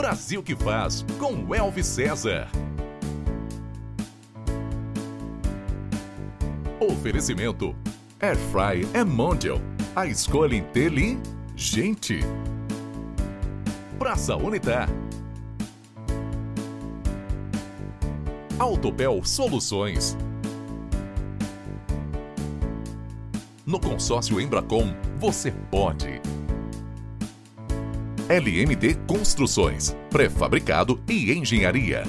Brasil que faz com Elvis César. Oferecimento Airfry é Mondial. A escolha inteligente. Praça Unitar. Autopel Soluções. No consórcio Embracom, você pode. LMD Construções, pré-fabricado e engenharia.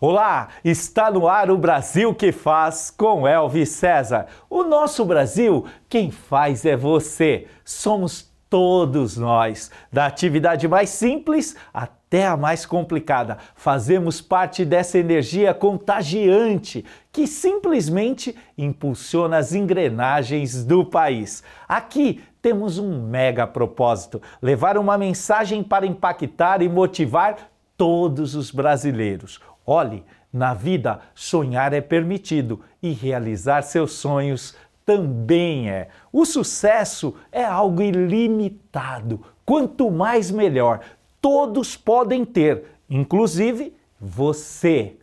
Olá, está no ar o Brasil que faz com Elvis César. O nosso Brasil, quem faz é você. Somos todos nós, da atividade mais simples até a mais complicada. Fazemos parte dessa energia contagiante que simplesmente impulsiona as engrenagens do país. Aqui temos um mega propósito: levar uma mensagem para impactar e motivar todos os brasileiros. Olhe, na vida, sonhar é permitido e realizar seus sonhos também é. O sucesso é algo ilimitado. Quanto mais melhor. Todos podem ter, inclusive você.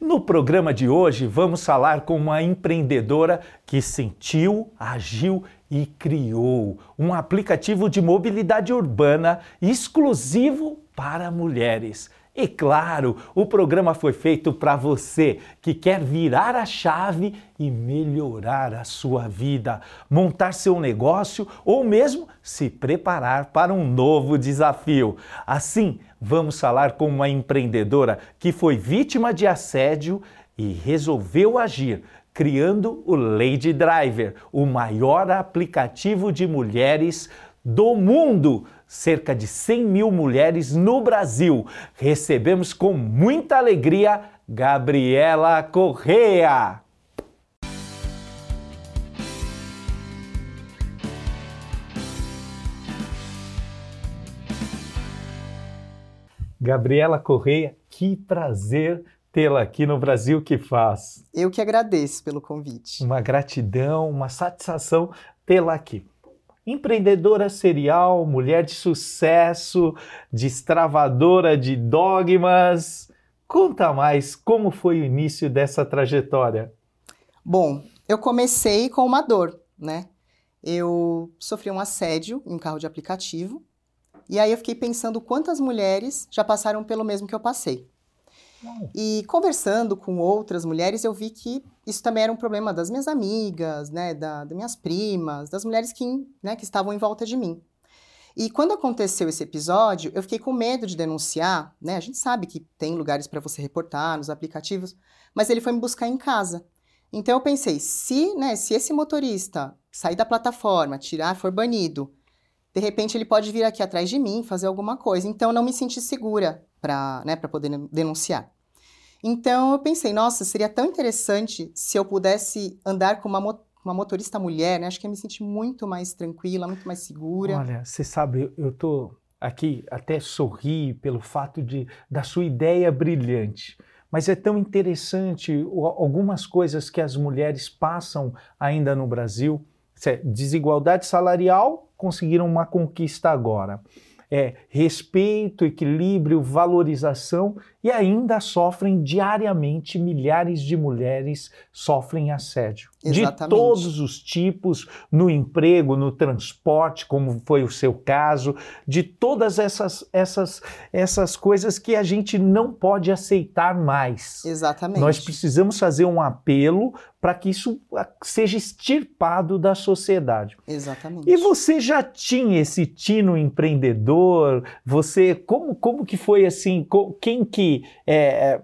No programa de hoje, vamos falar com uma empreendedora que sentiu, agiu e criou um aplicativo de mobilidade urbana exclusivo para mulheres. E claro, o programa foi feito para você que quer virar a chave e melhorar a sua vida, montar seu negócio ou mesmo se preparar para um novo desafio. Assim, vamos falar com uma empreendedora que foi vítima de assédio e resolveu agir criando o Lady Driver, o maior aplicativo de mulheres do mundo cerca de 100 mil mulheres no Brasil. Recebemos com muita alegria Gabriela Correa. Gabriela Correia, que prazer tê-la aqui no Brasil que faz. Eu que agradeço pelo convite. Uma gratidão, uma satisfação tê-la aqui. Empreendedora serial, mulher de sucesso, destravadora de dogmas. Conta mais como foi o início dessa trajetória. Bom, eu comecei com uma dor, né? Eu sofri um assédio em um carro de aplicativo. E aí eu fiquei pensando quantas mulheres já passaram pelo mesmo que eu passei. E conversando com outras mulheres, eu vi que isso também era um problema das minhas amigas, né, da, das minhas primas, das mulheres que, né, que estavam em volta de mim. E quando aconteceu esse episódio, eu fiquei com medo de denunciar, né? A gente sabe que tem lugares para você reportar nos aplicativos, mas ele foi me buscar em casa. Então eu pensei, se, né, se esse motorista sair da plataforma, tirar, for banido, de repente ele pode vir aqui atrás de mim, fazer alguma coisa. Então eu não me senti segura para né, poder denunciar. Então eu pensei, nossa, seria tão interessante se eu pudesse andar com uma, mo uma motorista mulher, né? Acho que eu me senti muito mais tranquila, muito mais segura. Olha, você sabe, eu tô aqui até sorri pelo fato de da sua ideia brilhante. Mas é tão interessante algumas coisas que as mulheres passam ainda no Brasil. Desigualdade salarial, conseguiram uma conquista agora é, respeito, equilíbrio, valorização e ainda sofrem diariamente milhares de mulheres sofrem assédio. Exatamente. De todos os tipos, no emprego, no transporte, como foi o seu caso, de todas essas, essas, essas coisas que a gente não pode aceitar mais. Exatamente. Nós precisamos fazer um apelo para que isso seja extirpado da sociedade. Exatamente. E você já tinha esse tino empreendedor? Você como como que foi assim? Quem que é,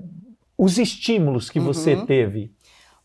os estímulos que uhum. você teve?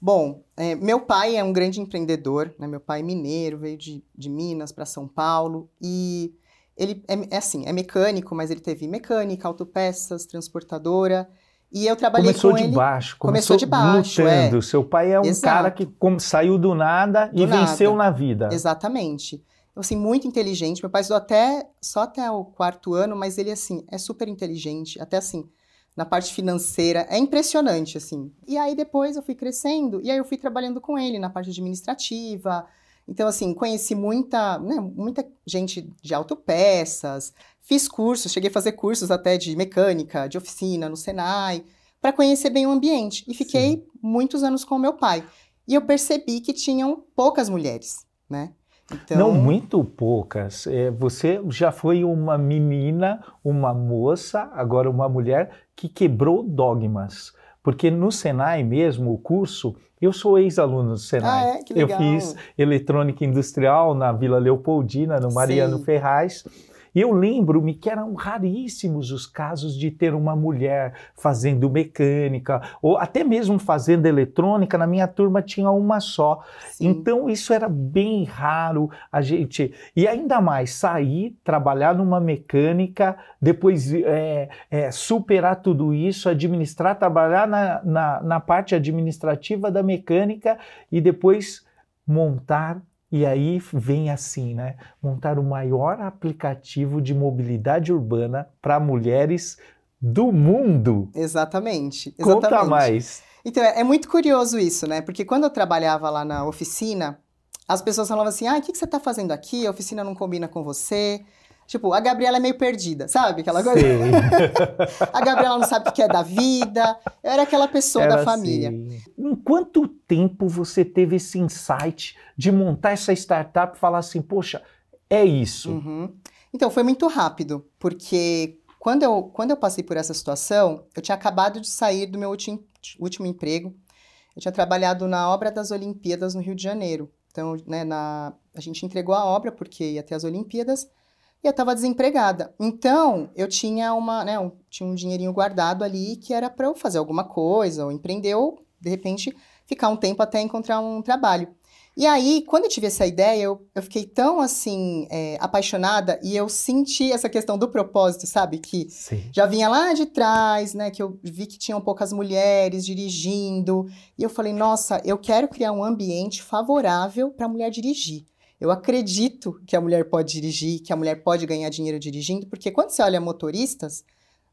Bom, é, meu pai é um grande empreendedor, né? Meu pai é mineiro, veio de, de Minas para São Paulo e ele é, é, assim, é mecânico, mas ele teve mecânica, autopeças, transportadora. E eu trabalhei começou com de ele. Baixo, começou, começou de baixo, lutando. É. Seu pai é um Exato. cara que saiu do nada do e nada. venceu na vida. Exatamente. Assim, muito inteligente. Meu pai estudou até, só até o quarto ano, mas ele, assim, é super inteligente. Até, assim, na parte financeira. É impressionante, assim. E aí, depois, eu fui crescendo. E aí, eu fui trabalhando com ele na parte administrativa. Então, assim, conheci muita, né, muita gente de autopeças, fiz cursos, cheguei a fazer cursos até de mecânica, de oficina no Senai, para conhecer bem o ambiente. E fiquei Sim. muitos anos com o meu pai. E eu percebi que tinham poucas mulheres, né? Então... Não muito poucas. É, você já foi uma menina, uma moça, agora uma mulher que quebrou dogmas. Porque no Senai mesmo, o curso, eu sou ex-aluno do Senai. Ah, é? Que legal. Eu fiz eletrônica industrial na Vila Leopoldina, no Mariano Sim. Ferraz. E eu lembro-me que eram raríssimos os casos de ter uma mulher fazendo mecânica, ou até mesmo fazendo eletrônica. Na minha turma tinha uma só. Sim. Então isso era bem raro a gente. E ainda mais, sair, trabalhar numa mecânica, depois é, é, superar tudo isso, administrar, trabalhar na, na, na parte administrativa da mecânica e depois montar e aí vem assim, né? Montar o maior aplicativo de mobilidade urbana para mulheres do mundo. Exatamente, exatamente. Conta mais. Então, é, é, muito curioso isso, né? Porque quando eu trabalhava lá na oficina, as pessoas falavam assim: ah, o que, que você está fazendo aqui? A oficina não combina com você. Tipo, a Gabriela é meio perdida, sabe? Aquela coisa. a Gabriela não sabe o que é da vida. Eu era aquela pessoa era da família. Assim. Em quanto tempo você teve esse insight de montar essa startup e falar assim, poxa, é isso? Uhum. Então, foi muito rápido, porque quando eu, quando eu passei por essa situação, eu tinha acabado de sair do meu último, último emprego. Eu tinha trabalhado na obra das Olimpíadas no Rio de Janeiro. Então, né, na, a gente entregou a obra porque ia ter as Olimpíadas e eu estava desempregada. Então, eu tinha uma, né, um, tinha um dinheirinho guardado ali que era para eu fazer alguma coisa, ou empreender, ou, de repente, ficar um tempo até encontrar um trabalho. E aí, quando eu tive essa ideia, eu, eu fiquei tão, assim, é, apaixonada e eu senti essa questão do propósito, sabe? Que Sim. já vinha lá de trás, né? Que eu vi que tinham poucas mulheres dirigindo. E eu falei, nossa, eu quero criar um ambiente favorável para a mulher dirigir. Eu acredito que a mulher pode dirigir, que a mulher pode ganhar dinheiro dirigindo, porque quando você olha motoristas,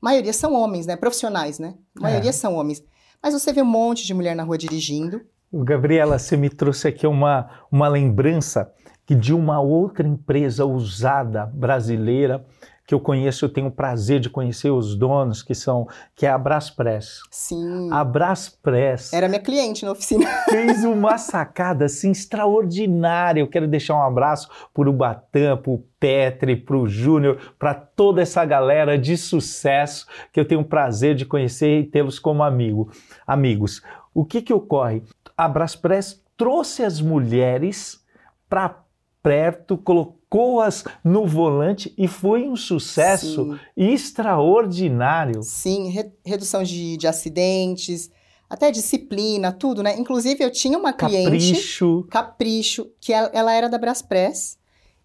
a maioria são homens, né? Profissionais, né? A maioria é. são homens. Mas você vê um monte de mulher na rua dirigindo. Gabriela, você me trouxe aqui uma, uma lembrança que de uma outra empresa usada brasileira que eu conheço, eu tenho o prazer de conhecer os donos, que são, que é a Braspress. Sim. A Braspress. Era minha cliente na oficina. Fez uma sacada assim extraordinária. Eu quero deixar um abraço para o Batam, para o Petri, para o Júnior, para toda essa galera de sucesso que eu tenho o prazer de conhecer e tê-los como amigo, amigos. O que que ocorre? A Braspress trouxe as mulheres para perto, colocou-as no volante e foi um sucesso Sim. extraordinário. Sim, re redução de, de acidentes, até disciplina, tudo, né? Inclusive, eu tinha uma cliente. Capricho. Capricho, que ela, ela era da Braspress.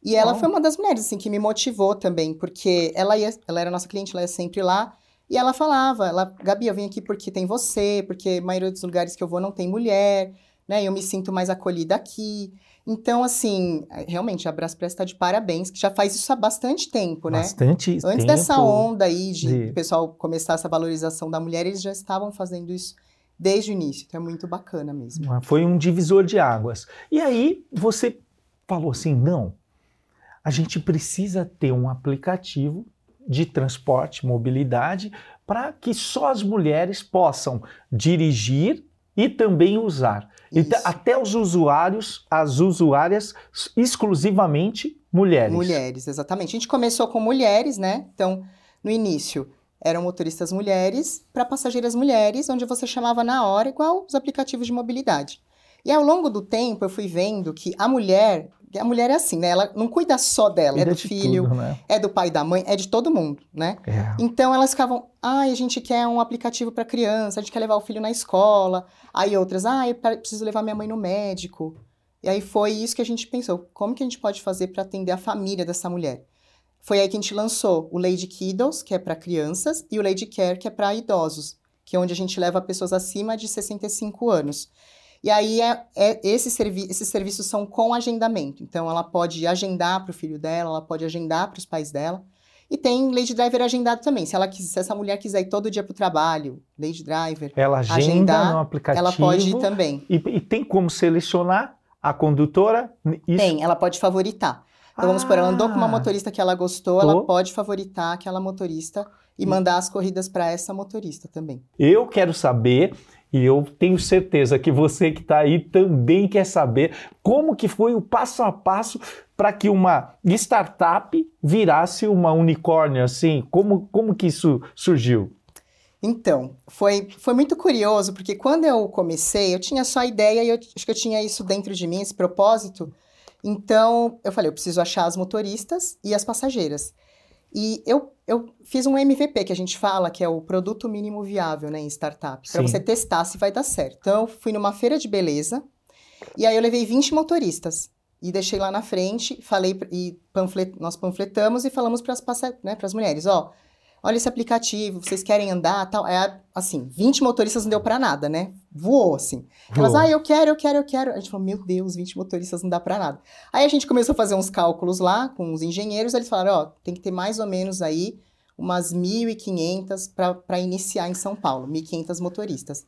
E ela oh. foi uma das mulheres, assim, que me motivou também, porque ela ia, ela era nossa cliente, ela ia sempre lá. E ela falava, ela, Gabi, eu vim aqui porque tem você, porque a maioria dos lugares que eu vou não tem mulher, né? Eu me sinto mais acolhida aqui. Então, assim, realmente, a Braspress está de parabéns, que já faz isso há bastante tempo, né? Bastante Antes tempo dessa onda aí de, de... o pessoal começar essa valorização da mulher, eles já estavam fazendo isso desde o início. Então, é muito bacana mesmo. Ah, foi um divisor de águas. E aí, você falou assim, não, a gente precisa ter um aplicativo de transporte, mobilidade, para que só as mulheres possam dirigir e também usar. Então, até os usuários, as usuárias, exclusivamente mulheres. Mulheres, exatamente. A gente começou com mulheres, né? Então, no início, eram motoristas mulheres para passageiras mulheres, onde você chamava na hora, igual os aplicativos de mobilidade. E ao longo do tempo, eu fui vendo que a mulher a mulher é assim, né? Ela não cuida só dela, cuida é do filho, tudo, né? é do pai e da mãe, é de todo mundo, né? É. Então elas ficavam, ai, ah, a gente quer um aplicativo para criança, a gente quer levar o filho na escola. Aí outras, ah, eu preciso levar minha mãe no médico. E aí foi isso que a gente pensou, como que a gente pode fazer para atender a família dessa mulher? Foi aí que a gente lançou o Lady Kiddos, que é para crianças, e o Lady Care, que é para idosos, que é onde a gente leva pessoas acima de 65 anos. E aí, é, é esse servi esses serviços são com agendamento. Então, ela pode agendar para o filho dela, ela pode agendar para os pais dela. E tem Lady Driver agendado também. Se, ela, se essa mulher quiser ir todo dia para o trabalho, Lady Driver, ela agenda agendar, no aplicativo. Ela pode ir também. E, e tem como selecionar a condutora? Isso... Tem, ela pode favoritar. Então vamos supor, ela andou com uma Ah, motorista que ela gostou, Tô. ela pode favoritar aquela motorista e mandar as corridas para essa motorista também. Eu quero saber, e eu tenho certeza que você que está aí também quer saber, como que foi o passo a passo para que uma startup virasse uma unicórnio, assim? Como, como que isso surgiu? Então, foi, foi muito curioso, porque quando eu comecei, eu tinha só a ideia e eu acho que eu tinha isso dentro de mim, esse propósito. Então, eu falei, eu preciso achar as motoristas e as passageiras. E eu, eu fiz um MVP, que a gente fala, que é o produto mínimo viável, né, em startup, para você testar se vai dar certo. Então, eu fui numa feira de beleza, e aí eu levei 20 motoristas. E deixei lá na frente, falei, e panflet, nós panfletamos e falamos para as né, mulheres, ó, olha esse aplicativo, vocês querem andar, tal. É, assim, 20 motoristas não deu para nada, né? Voou, assim. Elas, Voou. ah, eu quero, eu quero, eu quero. A gente falou, meu Deus, 20 motoristas não dá pra nada. Aí a gente começou a fazer uns cálculos lá com os engenheiros, eles falaram, ó, tem que ter mais ou menos aí umas 1.500 para iniciar em São Paulo, 1.500 motoristas.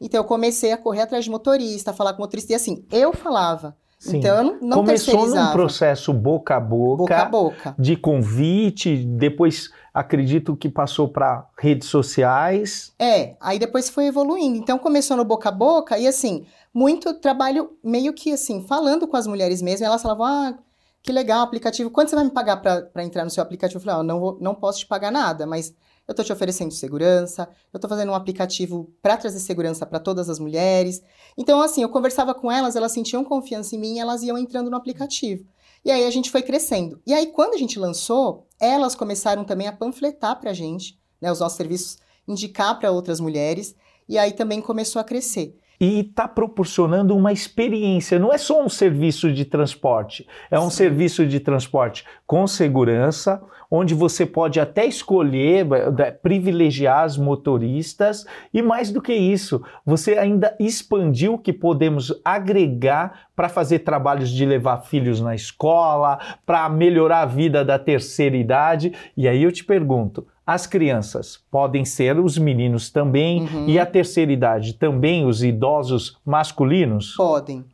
Então eu comecei a correr atrás de motorista, a falar com motorista, e assim, eu falava. Sim. Então eu não, não Começou num processo boca a boca, boca a boca. de convite, depois acredito que passou para redes sociais. É, aí depois foi evoluindo. Então começou no boca a boca e assim, muito trabalho meio que assim, falando com as mulheres mesmo, elas falavam: "Ah, que legal, aplicativo. Quanto você vai me pagar para entrar no seu aplicativo?" Eu falei: "Ó, não vou, não posso te pagar nada, mas eu tô te oferecendo segurança, eu tô fazendo um aplicativo para trazer segurança para todas as mulheres. Então assim, eu conversava com elas, elas sentiam confiança em mim, elas iam entrando no aplicativo. E aí a gente foi crescendo. E aí quando a gente lançou, elas começaram também a panfletar pra gente, né, os nossos serviços indicar para outras mulheres, e aí também começou a crescer. e está proporcionando uma experiência. Não é só um serviço de transporte, é um Sim. serviço de transporte com segurança, onde você pode até escolher, eh, privilegiar as motoristas e mais do que isso, você ainda expandiu o que podemos agregar para fazer trabalhos de levar filhos na escola, para melhorar a vida da terceira idade. E aí eu te pergunto, as crianças podem ser os meninos também Uhum. e a terceira idade também os idosos masculinos? Podem.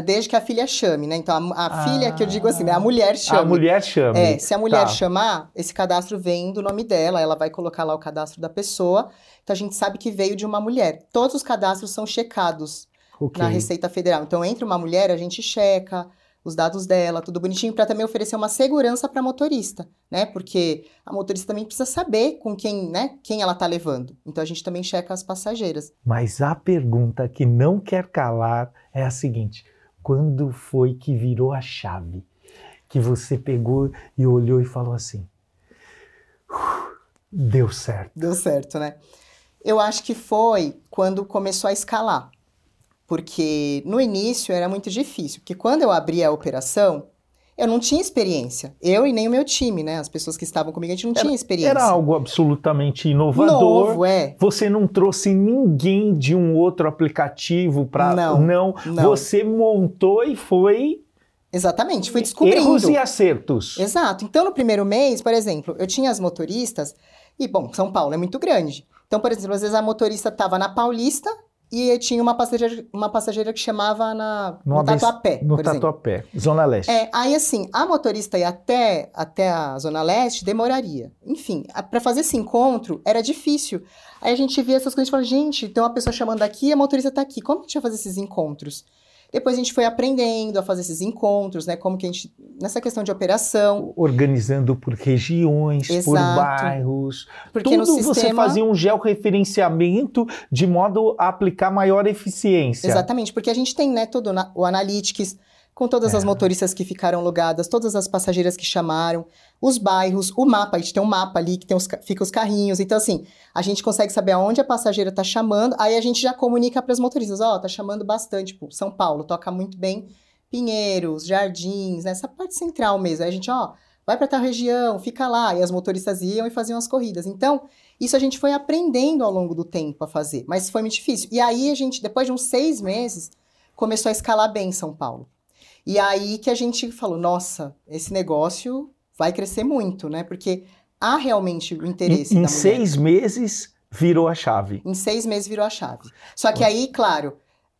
Desde que a filha chame, né? Então, a, a Ah. filha, que eu digo assim, né? A mulher chama. A mulher chama. É, se a mulher Tá. chamar, esse cadastro vem do nome dela, ela vai colocar lá o cadastro da pessoa, então a gente sabe que veio de uma mulher. Todos os cadastros são checados Ok. na Receita Federal. Então, entre uma mulher, a gente checa os dados dela, tudo bonitinho, para também oferecer uma segurança para motorista, né? Porque a motorista também precisa saber com quem, né? Quem ela tá levando. Então, a gente também checa as passageiras. Mas a pergunta que não quer calar é a seguinte: quando foi que virou a chave? Que você pegou e olhou e falou assim: "Uf, deu certo. Deu certo, né? Eu acho que foi quando começou a escalar. Porque no início era muito difícil. Porque quando eu abri a operação, eu não tinha experiência. Eu e nem o meu time, né? As pessoas que estavam comigo, a gente não tinha experiência. Era algo absolutamente inovador. Novo, é. Você não trouxe ninguém de um outro aplicativo para Não, não. Você montou e foi Exatamente, fui descobrindo. erros e acertos. Exato. Então, no primeiro mês, por exemplo, eu tinha as motoristas, e, bom, São Paulo é muito grande. Então, por exemplo, às vezes a motorista estava na Paulista e tinha uma passageira, uma passageira que chamava na, no, No Tatuapé, No por exemplo. Tatuapé, Zona Leste. É, aí assim, a motorista ir até, até a Zona Leste demoraria. Enfim, para fazer esse encontro era difícil. Aí a gente via essas coisas e falava, gente, tem uma pessoa chamando aqui e a motorista tá aqui. Como a gente vai fazer esses encontros? Depois a gente foi aprendendo a fazer esses encontros, né? Como que a gente. Nessa questão de operação. Organizando por regiões, por Exato. bairros. Porque Tudo no você sistema. fazia um georreferenciamento de modo a aplicar maior eficiência. Exatamente, porque a gente tem, né, todo o Analytics, com todas as É. motoristas que ficaram logadas, todas as passageiras que chamaram, os bairros, o mapa, a gente tem um mapa ali que tem os, ca- fica os carrinhos. Então, assim, a gente consegue saber aonde a passageira tá chamando, aí a gente já comunica para as motoristas, ó, tá chamando bastante, tipo, São Paulo, toca muito bem Pinheiros, Jardins, nessa parte central mesmo. Aí a gente, ó, vai para tal região, fica lá. E as motoristas iam e faziam as corridas. Então, isso a gente foi aprendendo ao longo do tempo a fazer, mas foi muito difícil. E aí a gente, depois de uns seis meses, começou a escalar bem em São Paulo. E aí que a gente falou, nossa, esse negócio vai crescer muito, né? Porque há realmente o interesse Em, em seis meses virou a chave. Em seis meses virou a chave. Só que aí, claro,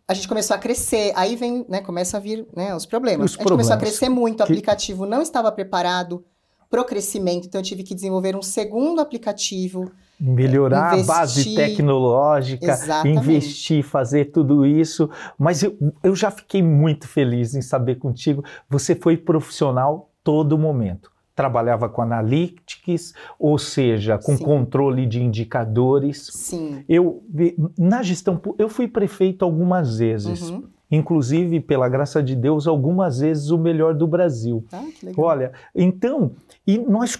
a gente começou a crescer, aí vem, né, começa a vir, né, os problemas. Os a gente começou a problemas. crescer muito, o Que- aplicativo não estava preparado pro crescimento, então eu tive que desenvolver um segundo aplicativo. Melhorar a base tecnológica, Exatamente. investir, fazer tudo isso. Mas eu, eu já fiquei muito feliz em saber contigo. Você foi profissional todo momento. Trabalhava com analytics, ou seja, com Sim. controle de indicadores. Sim. Eu, na gestão, eu fui prefeito algumas vezes. Uhum. Inclusive, pela graça de Deus, algumas vezes o melhor do Brasil. Ah, que legal. Olha, então, e nós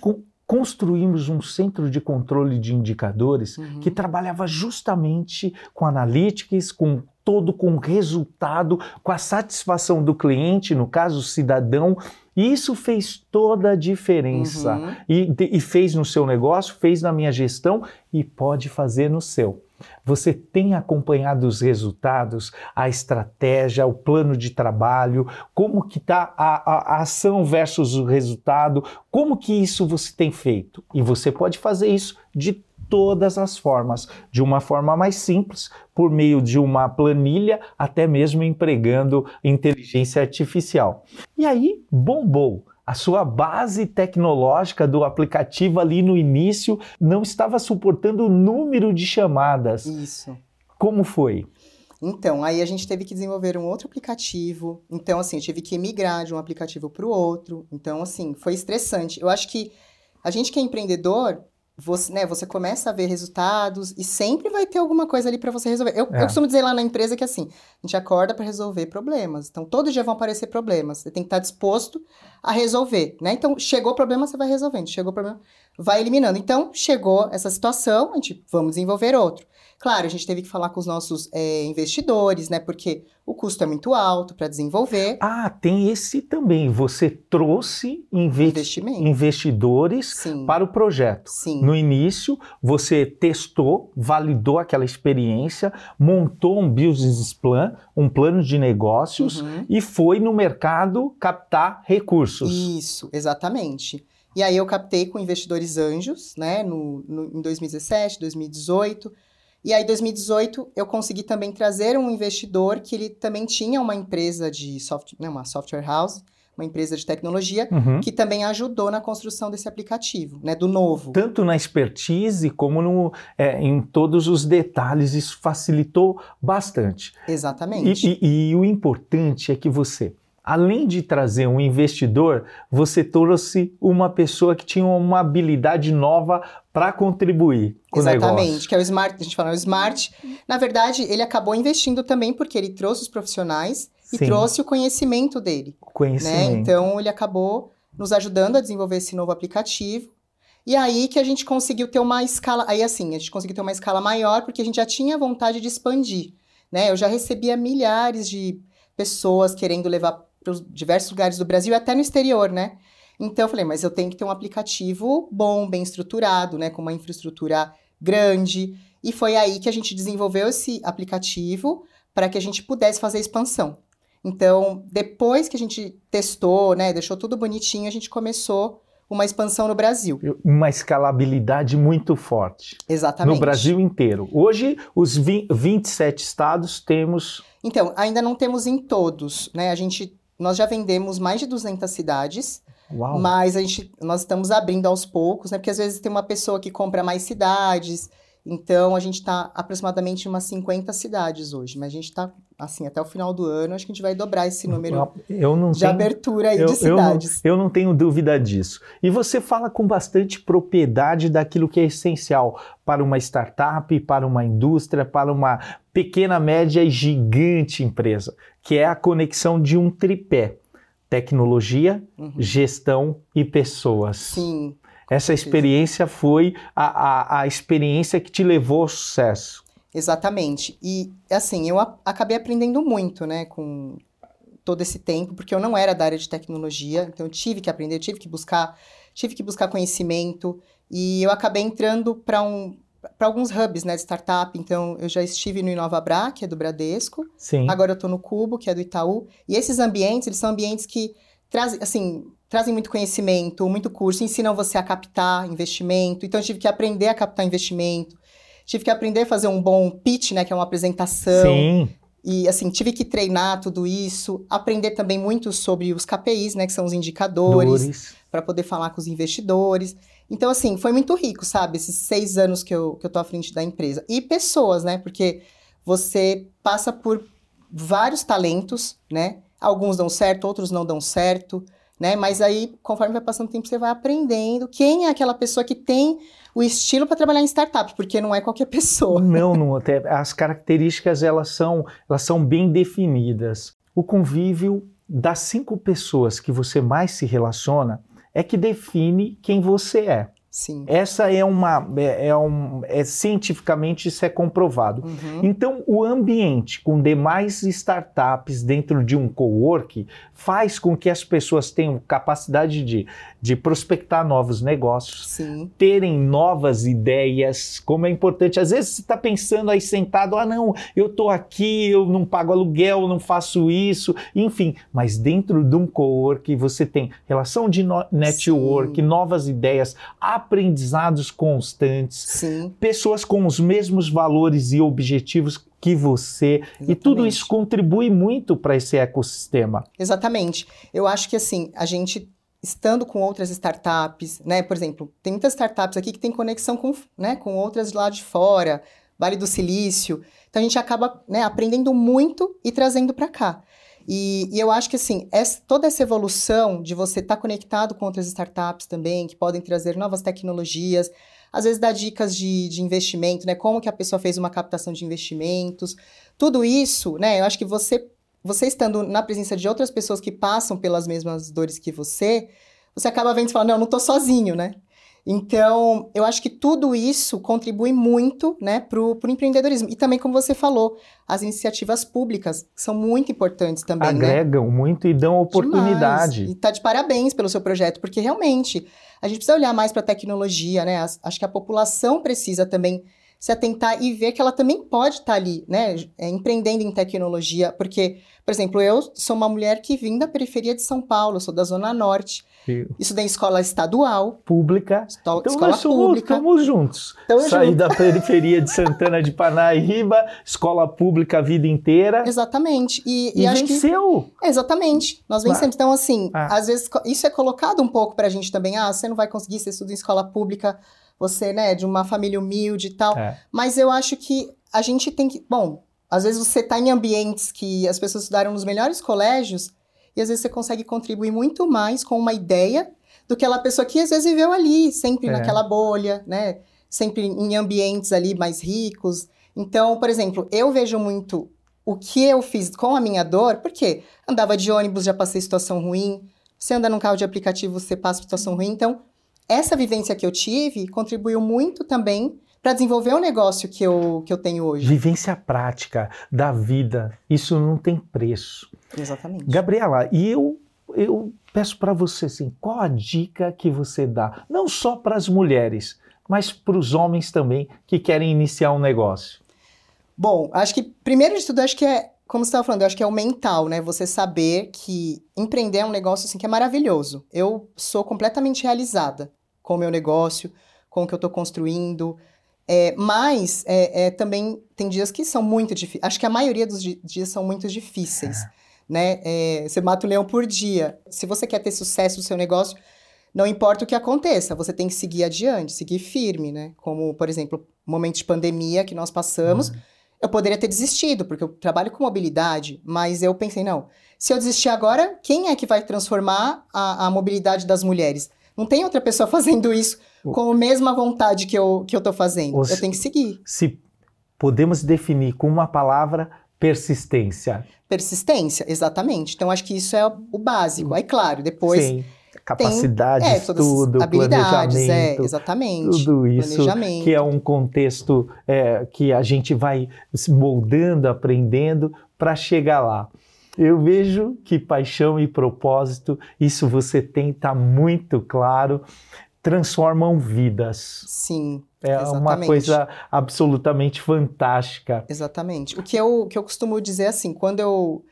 construímos um centro de controle de indicadores Uhum. que trabalhava justamente com analytics, com todo com resultado, com a satisfação do cliente, no caso o cidadão, e isso fez toda a diferença. Uhum. E, e fez no seu negócio, fez na minha gestão e pode fazer no seu. Você tem acompanhado os resultados, a estratégia, o plano de trabalho, como que está a, a- a ação versus o resultado, como que isso você tem feito? E você pode fazer isso de todas as formas, de uma forma mais simples, por meio de uma planilha, até mesmo empregando inteligência artificial. E aí bombou. A sua base tecnológica do aplicativo ali no início não estava suportando o número de chamadas. Isso. Como foi? Então, aí a gente teve que desenvolver um outro aplicativo. Então, assim, eu tive que migrar de um aplicativo para o outro. Então, assim, foi estressante. Eu acho que a gente que é empreendedor, você, né, você começa a ver resultados e sempre vai ter alguma coisa ali para você resolver. Eu, É. eu costumo dizer lá na empresa que assim, a gente acorda para resolver problemas. Então, todo dia vão aparecer problemas. Você tem que estar disposto a resolver, né? Então, chegou o problema, você vai resolvendo. Chegou o problema, vai eliminando. Então, chegou essa situação, a gente vamos desenvolver outro. Claro, a gente teve que falar com os nossos eh, investidores, né? Porque o custo é muito alto para desenvolver. Ah, tem esse também. Você trouxe inve- Investimento. investidores Sim. para o projeto. Sim. No início, você testou, validou aquela experiência, montou um business plan, um plano de negócios Uhum. e foi no mercado captar recursos. Isso, exatamente. E aí eu captei com investidores anjos, né, no, no- em 2017, 2018. E aí, em 2018, eu consegui também trazer um investidor que ele também tinha uma empresa de software, né, uma software house, uma empresa de tecnologia, Uhum. que também ajudou na construção desse aplicativo, né, do novo. Tanto na expertise como no, é, em todos os detalhes, isso facilitou bastante. E, Exatamente. e- e o importante é que você, além de trazer um investidor, você trouxe uma pessoa que tinha uma habilidade nova para contribuir com o Exatamente, negócio. que é o Smart, a gente fala o Smart. Na verdade, ele acabou investindo também porque ele trouxe os profissionais e Sim. trouxe o conhecimento dele. né? Conhecimento. Então ele acabou nos ajudando a desenvolver esse novo aplicativo. E aí que a gente conseguiu ter uma escala, aí assim, a gente conseguiu ter uma escala maior porque a gente já tinha vontade de expandir, né? Eu já recebia milhares de pessoas querendo levar para os diversos lugares do Brasil e até no exterior, né? Então eu falei, mas eu tenho que ter um aplicativo bom, bem estruturado, né, com uma infraestrutura grande. E foi aí que a gente desenvolveu esse aplicativo para que a gente pudesse fazer a expansão. Então, depois que a gente testou, né, deixou tudo bonitinho, a gente começou uma expansão no Brasil. Uma escalabilidade muito forte. Exatamente. No Brasil inteiro. Hoje, os vi- 27 estados temos. Então, ainda não temos em todos, né? A gente nós já vendemos mais de 200 cidades, Uau! mas a gente nós estamos abrindo aos poucos, né? Porque às vezes tem uma pessoa que compra mais cidades. Então, a gente está aproximadamente em umas 50 cidades hoje, mas a gente está assim, até o final do ano, acho que a gente vai dobrar esse número de tenho, abertura aí eu, de eu não, cidades. eu não tenho dúvida disso. E você fala com bastante propriedade daquilo que é essencial para uma startup, para uma indústria, para uma pequena, média e gigante empresa, que é a conexão de um tripé: tecnologia, Uhum. gestão e pessoas. Sim, Essa experiência foi a, a, a experiência que te levou ao sucesso. Exatamente. E, assim, eu a- acabei aprendendo muito, né, com todo esse tempo, porque eu não era da área de tecnologia, então eu tive que aprender, tive que buscar, tive que buscar conhecimento, e eu acabei entrando para um, para alguns hubs, né, de startup, então eu já estive no InovaBra, que é do Bradesco, Sim. agora eu estou no Cubo, que é do Itaú, e esses ambientes, eles são ambientes que trazem, assim, trazem muito conhecimento, muito curso, ensinam você a captar investimento, então eu tive que aprender a captar investimento, tive que aprender a fazer um bom pitch, né, que é uma apresentação, Sim. E assim, tive que treinar tudo isso, aprender também muito sobre os KPIs, né, que são os indicadores, para poder falar com os investidores. Então, assim, foi muito rico, sabe? Esses seis anos que eu, que eu tô à frente da empresa. E pessoas, né? Porque você passa por vários talentos, né? Alguns dão certo, outros não dão certo, né? Mas aí, conforme vai passando o tempo, você vai aprendendo quem é aquela pessoa que tem o estilo para trabalhar em startup, porque não é qualquer pessoa. Não, não. Até as características elas são, elas são bem definidas. O convívio das cinco pessoas que você mais se relaciona é que define quem você é. Sim. Essa é uma. É, é um, é, cientificamente isso é comprovado. Uhum. Então, o ambiente com demais startups dentro de um co-work faz com que as pessoas tenham capacidade de, de prospectar novos negócios, Sim. terem novas ideias, como é importante. Às vezes você está pensando aí sentado, ah, não, eu estou aqui, eu não pago aluguel, não faço isso, enfim. Mas dentro de um co-work você tem relação de no network, Sim. novas ideias, aprendizados constantes, Sim. pessoas com os mesmos valores e objetivos que você, e tudo Exatamente. isso contribui muito para esse ecossistema. Exatamente. Eu acho que assim, a gente estando com outras startups, né? Por exemplo, tem muitas startups aqui que tem conexão com, né, com outras lá de fora, Vale do Silício. Então a gente acaba né, aprendendo muito e trazendo para cá. E, e, eu acho que assim, essa, toda essa evolução de você estar tá conectado com outras startups também, que podem trazer novas tecnologias, às vezes dar dicas de, de investimento, né? Como que a pessoa fez uma captação de investimentos, tudo isso, né? Eu acho que você, você estando na presença de outras pessoas que passam pelas mesmas dores que você, você acaba vendo e fala, não, não tô sozinho, né? Então, eu acho que tudo isso contribui muito né, para o empreendedorismo. E também, como você falou, as iniciativas públicas são muito importantes também. Agregam né? muito e dão oportunidade. Demais. E tá de parabéns pelo seu projeto, porque realmente a gente precisa olhar mais para a tecnologia, né? Acho que a população precisa também se atentar e ver que ela também pode estar tá ali, né, empreendendo em tecnologia, porque, por exemplo, eu sou uma mulher que vim da periferia de São Paulo, sou da Zona Norte, Sim. isso em escola estadual. Pública. Então escola nós somos, pública. estamos juntos. Tamo Saí da periferia de Santana de Parnaíba, escola pública a vida inteira. Exatamente. E, e, E acho que venceu. Exatamente. Nós vencemos. Então, assim, Ah. às vezes isso é colocado um pouco pra gente também. Ah, você não vai conseguir, você estuda em escola pública, você, né, de uma família humilde e tal. É. Mas eu acho que a gente tem que. Bom, às vezes você tá em ambientes que as pessoas estudaram nos melhores colégios e às vezes você consegue contribuir muito mais com uma ideia do que aquela pessoa que às vezes viveu ali, sempre É. naquela bolha, né? Sempre em ambientes ali mais ricos. Então, por exemplo, eu vejo muito o que eu fiz com a minha dor, porque andava de ônibus, já passei situação ruim. Você anda num carro de aplicativo, você passa situação ruim. Então, essa vivência que eu tive contribuiu muito também para desenvolver o negócio que eu, que eu tenho hoje. Vivência prática da vida, isso não tem preço. Exatamente. Gabriela, e eu, eu peço para você assim, qual a dica que você dá, não só para as mulheres, mas para os homens também que querem iniciar um negócio? Bom, acho que, primeiro de tudo, acho que é, como você estava falando, eu acho que é o mental, né? Você saber que empreender é um negócio, assim, que é maravilhoso. Eu sou completamente realizada com o meu negócio, com o que eu estou construindo. É, mas, é, é, também, tem dias que são muito difíceis. Acho que a maioria dos di- dias são muito difíceis, né? É, você mata um leão por dia. Se você quer ter sucesso no seu negócio, não importa o que aconteça, você tem que seguir adiante, seguir firme, né? Como, por exemplo, o momento de pandemia que nós passamos, eu poderia ter desistido, porque eu trabalho com mobilidade, mas eu pensei, não, se eu desistir agora, quem é que vai transformar a, a mobilidade das mulheres? Não tem outra pessoa fazendo isso com a mesma vontade que eu, que eu tô fazendo. Os- Eu tenho que seguir. Se podemos definir com uma palavra, persistência. Persistência, exatamente. Então, acho que isso é o básico. Aí, claro, depois Sim. Capacidade, é, todas as estudo, é, planejamento, exatamente. tudo isso Planejamento. que é um contexto é, que a gente vai moldando, aprendendo para chegar lá. Eu vejo que paixão e propósito, isso você tem, tá muito claro, transformam vidas. Sim, É uma Exatamente. coisa absolutamente fantástica. exatamente. O que eu, o que eu costumo dizer assim, quando eu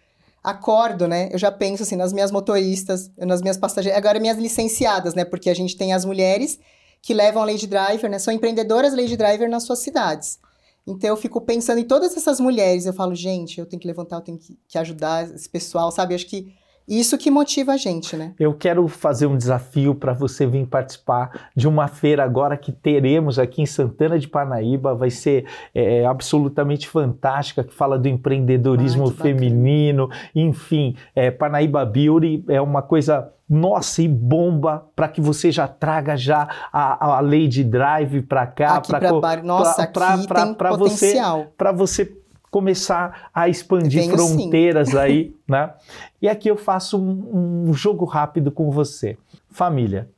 acordo, né, eu já penso assim nas minhas motoristas, nas minhas passageiras, agora minhas licenciadas, né, porque a gente tem as mulheres que levam a Lady Driver, né, são empreendedoras Lady Driver nas suas cidades. Então eu fico pensando em todas essas mulheres, eu falo, gente, eu tenho que levantar, eu tenho que, ajudar esse pessoal, sabe? Eu acho que isso que motiva a gente, né? Eu quero fazer um desafio para você vir participar de uma feira agora que teremos aqui em Santana de Parnaíba. Vai ser é, absolutamente fantástica, que fala do empreendedorismo Ai, feminino. Enfim, é, Parnaíba Beauty é uma coisa nossa, e bomba para que você já traga já a, a Lady Drive para cá, para nossa, pra, pra, tem pra potencial. Você, para você começar a expandir Venho fronteiras sim. aí, né? E aqui eu faço um, um, jogo rápido com você. Família.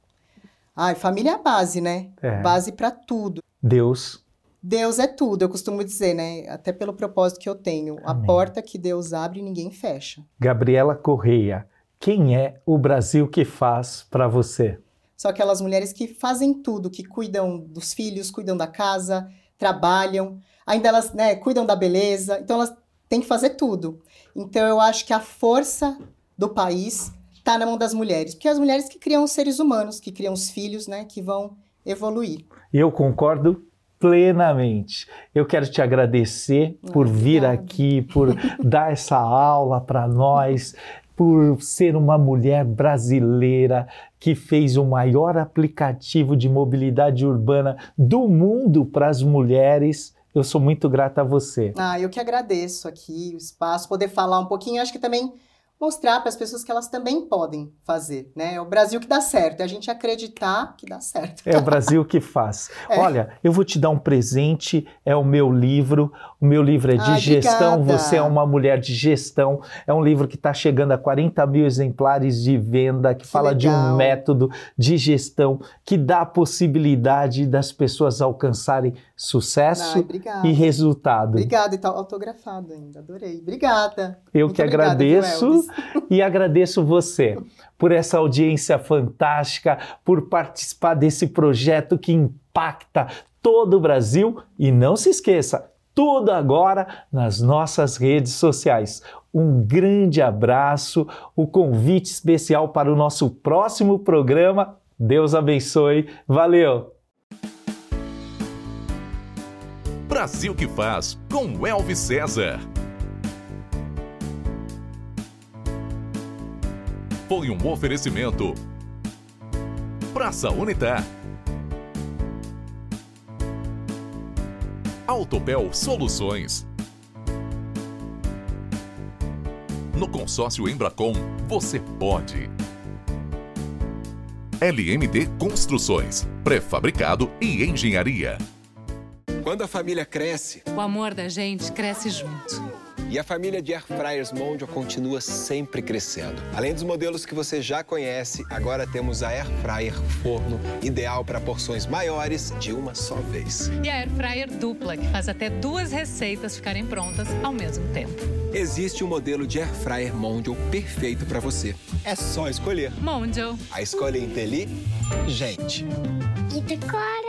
Ai, família é a base, né? É. Base para tudo. Deus. Deus é tudo, eu costumo dizer, né? Até pelo propósito que eu tenho. Amém. A porta que Deus abre, ninguém fecha. Gabriela Correia, quem é o Brasil que faz para você? São aquelas mulheres que fazem tudo, que cuidam dos filhos, cuidam da casa, trabalham ainda elas né, cuidam da beleza, então elas têm que fazer tudo. Então eu acho que a força do país está na mão das mulheres, porque é as mulheres que criam os seres humanos, que criam os filhos, né, que vão evoluir. Eu concordo plenamente. Eu quero te agradecer ah, por vir aqui, por dar essa aula para nós, por ser uma mulher brasileira que fez o maior aplicativo de mobilidade urbana do mundo para as mulheres eu sou muito grata a você. Ah, eu que agradeço aqui o espaço, poder falar um pouquinho. Acho que também mostrar para as pessoas que elas também podem fazer, né? É o Brasil que dá certo, é a gente acreditar que dá certo. É o Brasil que faz. É. Olha, eu vou te dar um presente, é o meu livro. O meu livro é de Ai, gestão, obrigada. você é uma mulher de gestão. É um livro que está chegando a 40 mil exemplares de venda, que, que fala legal. de um método de gestão que dá a possibilidade das pessoas alcançarem sucesso Ai, e resultado. Obrigada, e tá autografado ainda, adorei. Obrigada. Eu Muito que agradeço e agradeço você por essa audiência fantástica, por participar desse projeto que impacta todo o Brasil e não se esqueça, tudo agora nas nossas redes sociais. Um grande abraço, o convite especial para o nosso próximo programa. Deus abençoe. Valeu! Brasil que faz com Elvis César. Foi um oferecimento. Praça Unitar. Autopel Soluções. No consórcio Embracon, você pode. LMD Construções, pré-fabricado e engenharia. Quando a família cresce, o amor da gente cresce junto. E a família de Air Fryers Mondial continua sempre crescendo. Além dos modelos que você já conhece, agora temos a Air Fryer Forno, ideal para porções maiores de uma só vez. E a Air Fryer Dupla, que faz até duas receitas ficarem prontas ao mesmo tempo. Existe um modelo de Air Fryer Mondial perfeito para você. É só escolher. Mondial. A escolha é inteligente. E decora.